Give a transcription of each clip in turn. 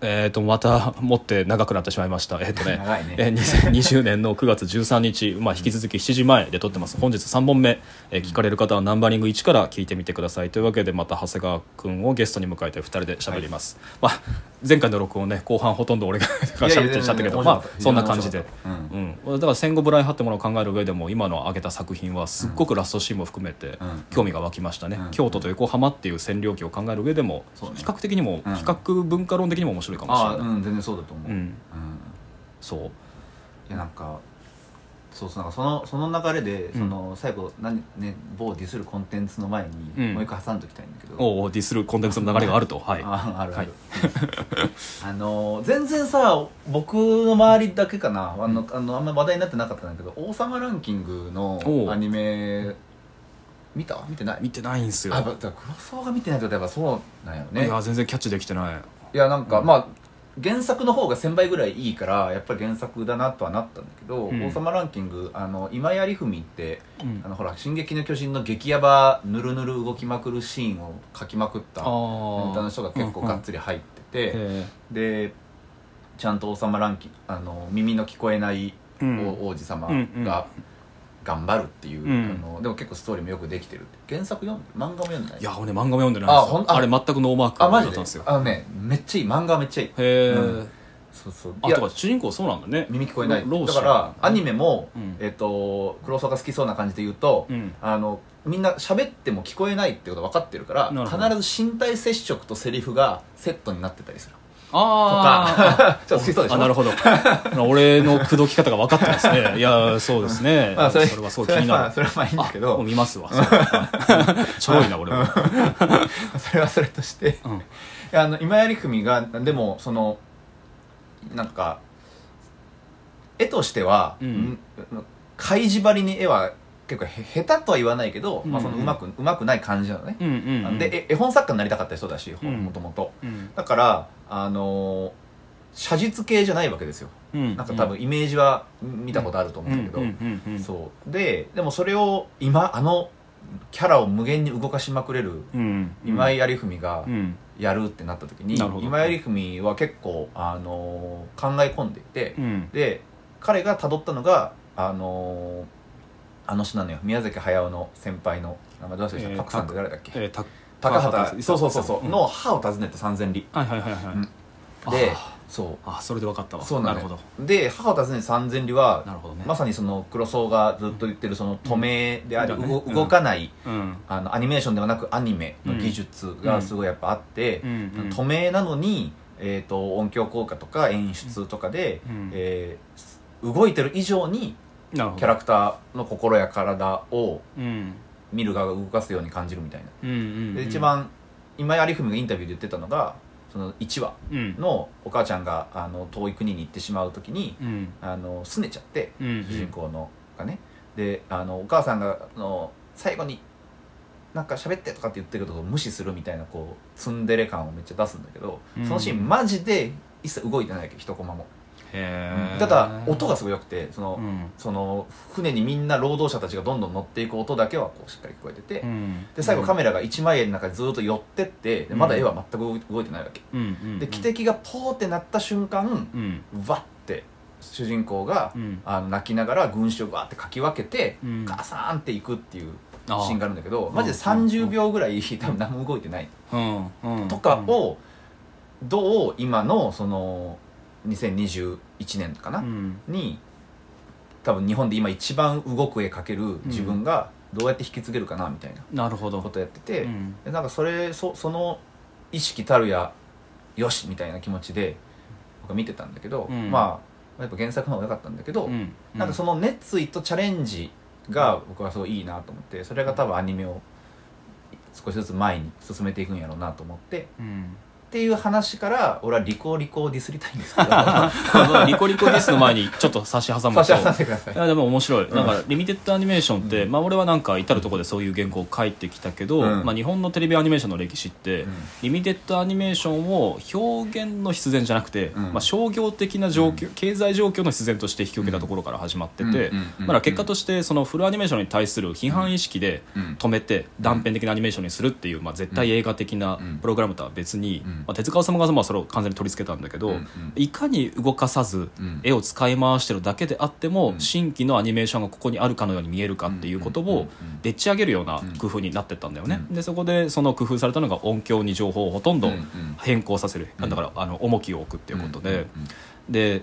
えー、とまた持って長くなってしまいました。えっ、とねね。えー2020年の9月13日、まあ、引き続き7時前で撮ってます。本日3本目、えー聞かれる方はナンバリング1から聞いてみてください。というわけでまた長谷川君をゲストに迎えて2人で喋ります、まあ、前回の録音ね後半ほとんど俺が喋ってちゃった。けどまあそんな感じで、面白かった。うん、だから戦後ブライン・ハッテものを考える上でも今の挙げた作品はすっごくラストシーンも含めてうん。興味が湧きましたね、うん。京都と横浜っていう占領期を考える上でも比較的にも、うん。比較文化論的にも面白いかもしれない、ああうん全然そうだと思う、うん。うん。そう。いやなんかそうそうなんかそのその流れで、その最後何、ね、某ディスるコンテンツの前に、うん。もう一個挟んどきたいんだけど。おうおうディスるコンテンツの流れがあると。はい。ああるある、はい。あの全然さ僕の周りだけかな。あの、あのあんま話題になってなかったんだけど「王様ランキング」のアニメ見た？見てない？見てないんですよ。あだから黒沢が見てないとやっぱそうなんよね。いや全然キャッチできてないいやなんか、まあ原作の方が1000倍ぐらいいいからやっぱり原作だなとはなったんだけど「うん。王様ランキング」あの今槍文ってうん。あのほら「進撃の巨人」の激ヤバぬるぬる動きまくるシーンを書きまくったあネータの人が結構がっつり入ってて、へでちゃんと王様ランキングあの耳の聞こえない王王子様うんうん。が頑張るっていう、うん。あのでも結構ストーリーもよくできてる原作読んで漫画も読んでない？いや俺ね漫画も読んでないんですよ。あああれ全くノーマークだったんですよ。あのねめっちゃいい。漫画はめっちゃいい。へえ、うん。そうそう。あとか主人公そうなんだね。耳聞こえない。だからアニメも、うん。えっと黒沢が好きそうな感じで言うと、うん。あのみんな喋っても聞こえないってこと分かってるから必ず身体接触とセリフがセットになってたりするあ ちょっと好きそうでしょ？あなるほど。俺の口説き方が分かってますね。いやそうですね、まあそれはすごい気になる。それはまあいいんだけあもうど見ますわちょろいな俺は、それはそれとして。うん。いやあの今槍文がでもそのなんか絵としては、うん。ん開示張りに絵は結構へ下手とは言わないけど、まあ、そのうまくうまくない感じなのね、うんうんうん。でえ絵本作家になりたかった人だしうんもともとうん。だからあのー写実系じゃないわけですよ。うん。なんか多分イメージは見たことあると思うんだけど、そう。ででもそれを今あのキャラを無限に動かしまくれるうん。今井有文がうん。やるってなった時に、今井文は結構、あのー考え込んでいて、うん。で彼が辿ったのがあのーあの人なのよ。宮崎駿の先輩の名前どうしてえパクさんって誰だっけ？えーた高高畑そうそうそうそう、ん。の母を訪ねた三千里。はいはいはいはい、うん。であそあそれで分かったわ。うそうなのるほよど。で母を訪ねた三千里はなるほどね。まさにその黒荘がずっと言ってるその透明であり、動うん。だねうん動かないうん。あのアニメーションではなくアニメの技術がすごいやっぱあって、うんうん透明なのに、えー、と音響効果とか演出とかで、うん。えー動いてる以上にキャラクターの心や体をうん。見る側が動かすように感じるみたいな、うんうんで一番今井有文がインタビューで言ってたのがその1話うん。のお母ちゃんがあの遠い国に行ってしまう時にうん。あの拗ねちゃってうん。主人公のがね。であのお母さんがあの最後になんか喋ってとかって言ってることを無視するみたいなこうツンデレ感をめっちゃ出すんだけど、うん。そのシーンマジで一切動いてないわけ一コマも、ただ音がすごい良くてその,、うん。その船にみんな労働者たちがどんどん乗っていく音だけはこうしっかり聞こえてて、うん。で最後カメラが一枚絵の中でずっと寄ってってでまだ絵は全く動いてないわけ、うんうんで汽笛がポーってなった瞬間うん。わって主人公が、うん。あの泣きながら群衆をわーってかき分けて、うん。ガサーンっていくっていうシあ。ーーンがあるんだけどマジでうん30秒ぐらい 多分何も動いてない。とかをどう今のその2021年かな、うん。に多分日本で今一番動く絵描ける自分がどうやって引き継げるかなみたいななるほど。ことやってて、うん。でなんかそれそその意識たるやよしみたいな気持ちで僕は見てたんだけど、うん。まあやっぱ原作の方が良かったんだけど、うん。なんかその熱意とチャレンジが僕はすごいいいなと思ってそれが多分アニメを少しずつ前に進めていくんやろうなと思ってうんっていう話から俺はリコリコをディスりたいんですけど。リコリコディスの前にちょっと差し挟むと 差し挟んでください。いやでも面白い、ん。だからリミテッドアニメーションって、まあ、俺はなんか至る所でそういう原稿を書いてきたけど、うん。まあ、日本のテレビアニメーションの歴史って、うん。リミテッドアニメーションを表現の必然じゃなくて、うん。まあ、商業的な状況、経済状況の必然として引き受けたところから始まってて、うん。うん。うん。うん。まだ結果としてそのフルアニメーションに対する批判意識でうん。止めて断片的なアニメーションにするっていう、まあ、絶対映画的なうん。プログラムとは別に、うんまあ、手塚治虫がまあそれを完全に取り付けたんだけど、うんうん。いかに動かさずうん。絵を使い回してるだけであっても、うん。新規のアニメーションがここにあるかのように見えるかっていうことをでっち上げるような工夫になってったんだよね、でそこでその工夫されたのが音響に情報をほとんど変更させる、うん。だからあの重きを置くっていうことで、で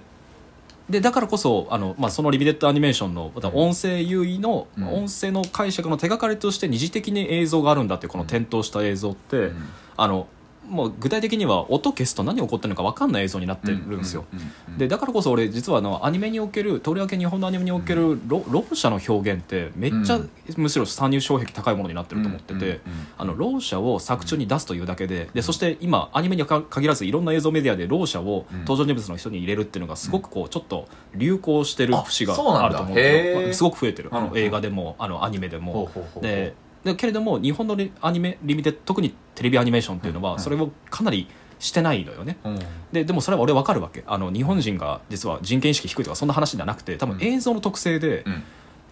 でだからこそあの、まあ、そのリビデットアニメーションの音声優位の、うん。音声の解釈の手がかりとして二次的に映像があるんだっていうこの点灯した映像って、うん。あのもう具体的には音消すと何起こってるのか分かんない映像になってるんですよ。うんうんうんでだからこそ俺実はあのアニメにおけるとりわけ日本のアニメにおけるろろう者の表現ってめっちゃ、うんむしろ参入障壁高いものになってると思ってて、うんうんうんあのろう者を作中に出すというだけででそして今アニメにか限らずいろんな映像メディアでろう者をうん登場人物の人に入れるっていうのがすごくこうちょっと流行してるあ節があると思うんだ。へー。よまあすごく増えてる。あのうん映画でもあのアニメでも。ででけれども日本のリアニメリミテッド特にテレビアニメーションっていうのうんはそれをかなりしてないのよね。うん。ででもそれは俺分かるわけ。あの日本人が実は人権意識低いとかそんな話じゃなくて多分うん映像の特性でうん。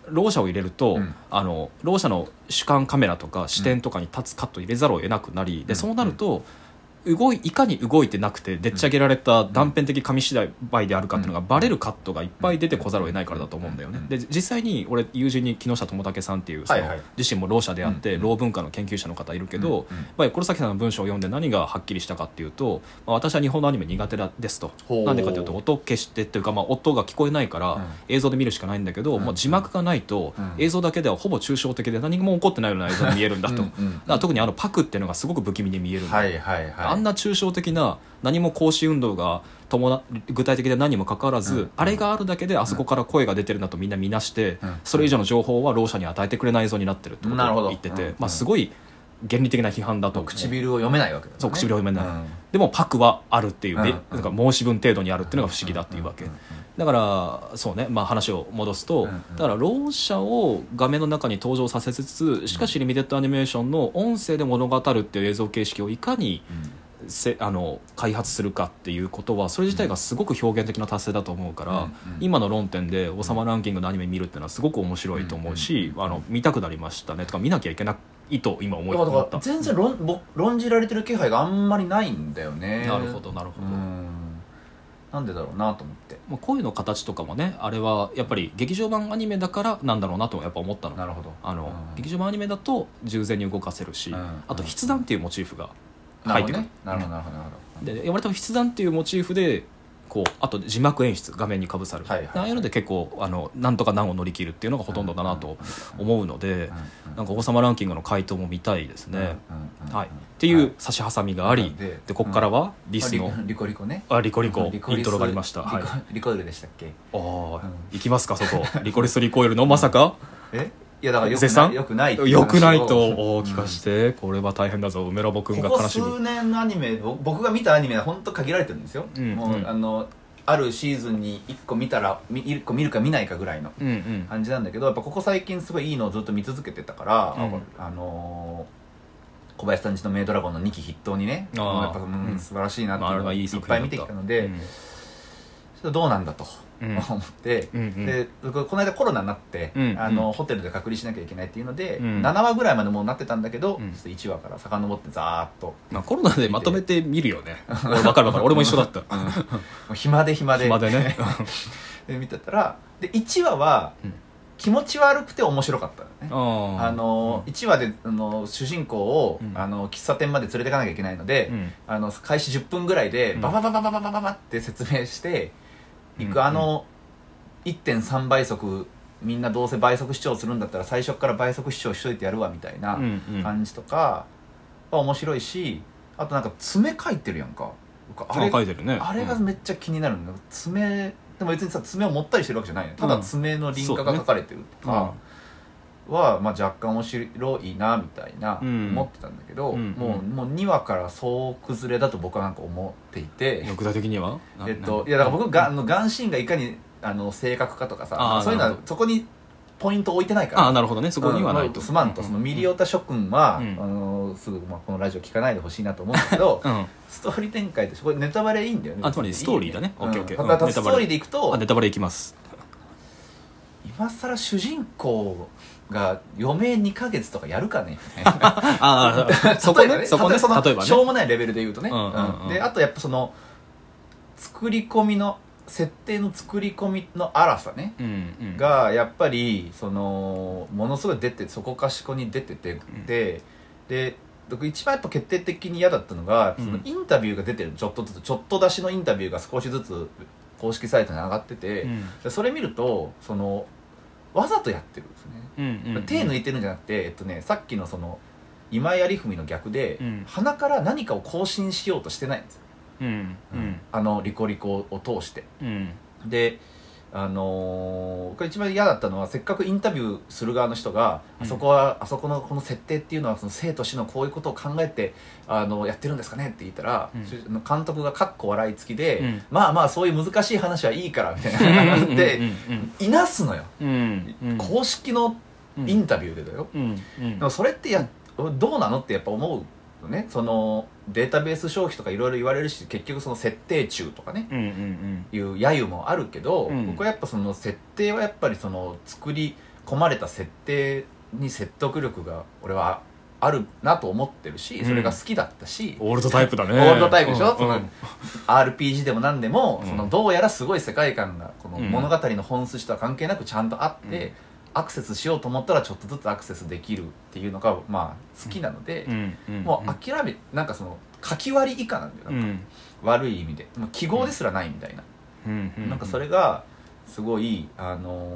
ろう者を入れると、うん。あのろう者の主観カメラとか視点とかに立つカットを入れざるを得なくなり、でそうなると動いいかに動いてなくてでっち上げられた断片的紙芝居であるかっていうのがバレるカットがいっぱい出てこざるを得ないからだと思うんだよね。で実際に俺友人に木下智武さんっていうその、自身もろう者であって、うん。ろう文化の研究者の方いるけど、黒崎さんの文章を読んで何がはっきりしたかっていうと、まあ、私は日本のアニメ苦手だですと。なんでかというと音消してっていうか、まあ、音が聞こえないから、うん。映像で見るしかないんだけど、うん。もう字幕がないと、うん。映像だけではほぼ抽象的で何も起こってないような映像に見えるんだと。だから特にあのパクっていうのがすごく不気味に見えるんだ、はいはいはいあんな抽象的な何も行使運動が伴具体的で何にもかかわらず、うん。あれがあるだけであそこから声が出てるんだとみんな見なして、うん。それ以上の情報はろう者に与えてくれない映像になってるってことを言ってて、うん。まあ、すごい原理的な批判だと。唇を読めないわけだよね。そう唇を読めない。うん。でもパクはあるっていう、ね。うん。なんか申し分程度にあるっていうのが不思議だっていうわけ、ん。ん。ん。だからそうね、まあ、話を戻すと、うん。うん。だからろう者を画面の中に登場させつつしかしリミテッドアニメーションの音声で物語るっていう映像形式をいかにせあの開発するかっていうことはそれ自体がすごく表現的な達成だと思うから、うん。うん。今の論点で「王様ランキング」のアニメ見るっていうのはすごく面白いと思うし、うん。うん。あの見たくなりましたね。とか見なきゃいけないと今思いだから全然論ぼ論じられてる気配があんまりないんだよね。なるほどなるほど。うん。なんでだろうなと思って。まあ、声の形とかもねあれはやっぱり劇場版アニメだからなんだろうなとやっぱ思ったの。なるほど。あの、うん。劇場版アニメだと従前に動かせるし、うん。あと筆談っていうモチーフが入ってくる。ねなるほどなるほどなるほど。で割と筆談っていうモチーフでこうあと字幕演出画面にかぶさる、はいはいはいああいうので結構あのなんとか難を乗り切るっていうのがほとんどだなと思うので、なんか王様ランキングの回答も見たいですね、はい、っていう差し挟みがあり、ででここからはリスの、リコリコね。あリコリコ。リコリス。イントロがありました、リコはい、あリコイルでしたっけ？あ、うん。行きますかそこ。リコリスリコイルの？まさか？え？いやだからよく絶賛？ないよくないよくないと聞かして、これは大変だぞ。梅ラボ君がここ悲しむ数年のアニメぼ僕が見たアニメは本当限られてるんですよ、うんもう、うん。あのあるシーズンに1個見たらみ1個見るか見ないかぐらいの感じなんだけどやっぱここ最近すごいいいのをずっと見続けてたから、うん。あのー小林さんちのメイドラゴンの2期筆頭にねやっぱ、うんうん。素晴らしいなっていうのをはいっぱい見てきたので、うん。ちょっとどうなんだと。うん思って、うんうん。で僕この間コロナになって、うんあのうんホテルで隔離しなきゃいけないっていうので、うん。7話ぐらいまでもうなってたんだけど、うん。ちょっと1話から遡ってざーっと、まあ、コロナでまとめて見るよね。俺分かる分かる。俺も一緒だった。もう暇で暇で。暇でね。で見てたらで1話はうん。気持ち悪くて面白かったのね、ああの1話であの主人公を、うん。あの喫茶店まで連れてかなきゃいけないので、うん。あの開始10分ぐらいでババババババババって説明していく、うんあの1.3倍速みんなどうせ倍速視聴するんだったら最初から倍速視聴しといてやるわみたいな感じとかは面白いしあとなんか爪書いてるやんか。僕ああれ書いてるね。あれがめっちゃ気になるんだよ爪でも別にさ爪を持ったりしてるわけじゃないよ。ただうん。爪の輪郭が書かれてるとかは、まあ、若干面白いなみたいなうん。思ってたんだけど、うんもうもう2話からそう崩れだと僕はなんか思っていて、具体的には？なえっと、ないやだから僕があのガンシーンがいかにあの正確かとかさそういうのはそこにポイント置いてないから。ああなるほどね。そこにはないと。うんすまんと。そのミリオタ諸君は、うん。あのすぐ、まあ、このラジオ聞かないでほしいなと思うんだけど うん。ストーリー展開ってこれネタバレいいんだよね。あつまりストーリーだね。うんオッケーオッケー。だからうんストーリーでいくとあネタバレいきます今更主人公が余命2ヶ月とかやるかね？みたいなああそこねそこね例えばその例えばね。しょうもないレベルで言うとね、うんうんうん。であとやっぱその作り込みの設定の作り込みの荒さね。うんうん。がやっぱりそのものすごい出てそこかしこに出てて、ん。でで僕一番やっぱ決定的に嫌だったのが、うん。そのインタビューが出てるちょっとずつちょっと出しのインタビューが少しずつ公式サイトに上がってて、うん。でそれ見るとそのわざとやってるんですね、うんうん手抜いてるんじゃなくて、えっとね、さっきのその今井有文の逆で、うん。鼻から何かを更新しようとしてないんですよ、うんうん。あのリコリコを通して。うん。であのーこれ一番嫌だったのはせっかくインタビューする側の人が、うん。あそこはあそこのこの設定っていうのはその生と死のこういうことを考えてあのやってるんですかねって言ったら、うん。し監督がかっこ笑い付きで、うん。まあまあそういう難しい話はいいからみたいな。でいなすのよ、公式のインタビューでだよ、でもそれってやどうなのってやっぱ思うよねそのデータベース消費とかいろいろ言われるし結局その設定中とかねうんうんいう揶揄もあるけど、うん。僕はやっぱその設定はやっぱりその作り込まれた設定に説得力が俺はあるなと思ってるしうん。それが好きだったし、オールドタイプだね。オールドタイプでしょ、うんその RPG でも何でも、うん。そのどうやらすごい世界観がこのうん。物語の本筋とは関係なくちゃんとあって、うんアクセスしようと思ったらちょっとずつアクセスできるっていうのがまあ好きなので、もう諦めなんかその書き割り以下なんだよ、なんかうん。悪い意味で。もう記号ですらないみたいな、うんなんかそれがすごいあの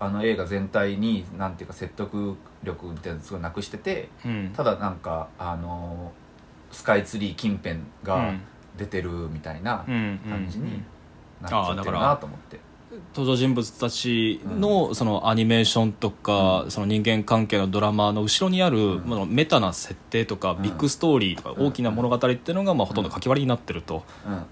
ーあの映画全体になんていうか説得力みたいなのすごいなくしててうん。ただなんかあのースカイツリー近辺が出てるみたいなうん感じにうんなっちゃってるなと思って、登場人物たちのそのアニメーションとか、その人間関係のドラマの後ろにある、ん。まあメタな設定とか、ん。ビッグストーリーとか、うん。大きな物語っていうのが、まあ、ほとんど書き割りになってると、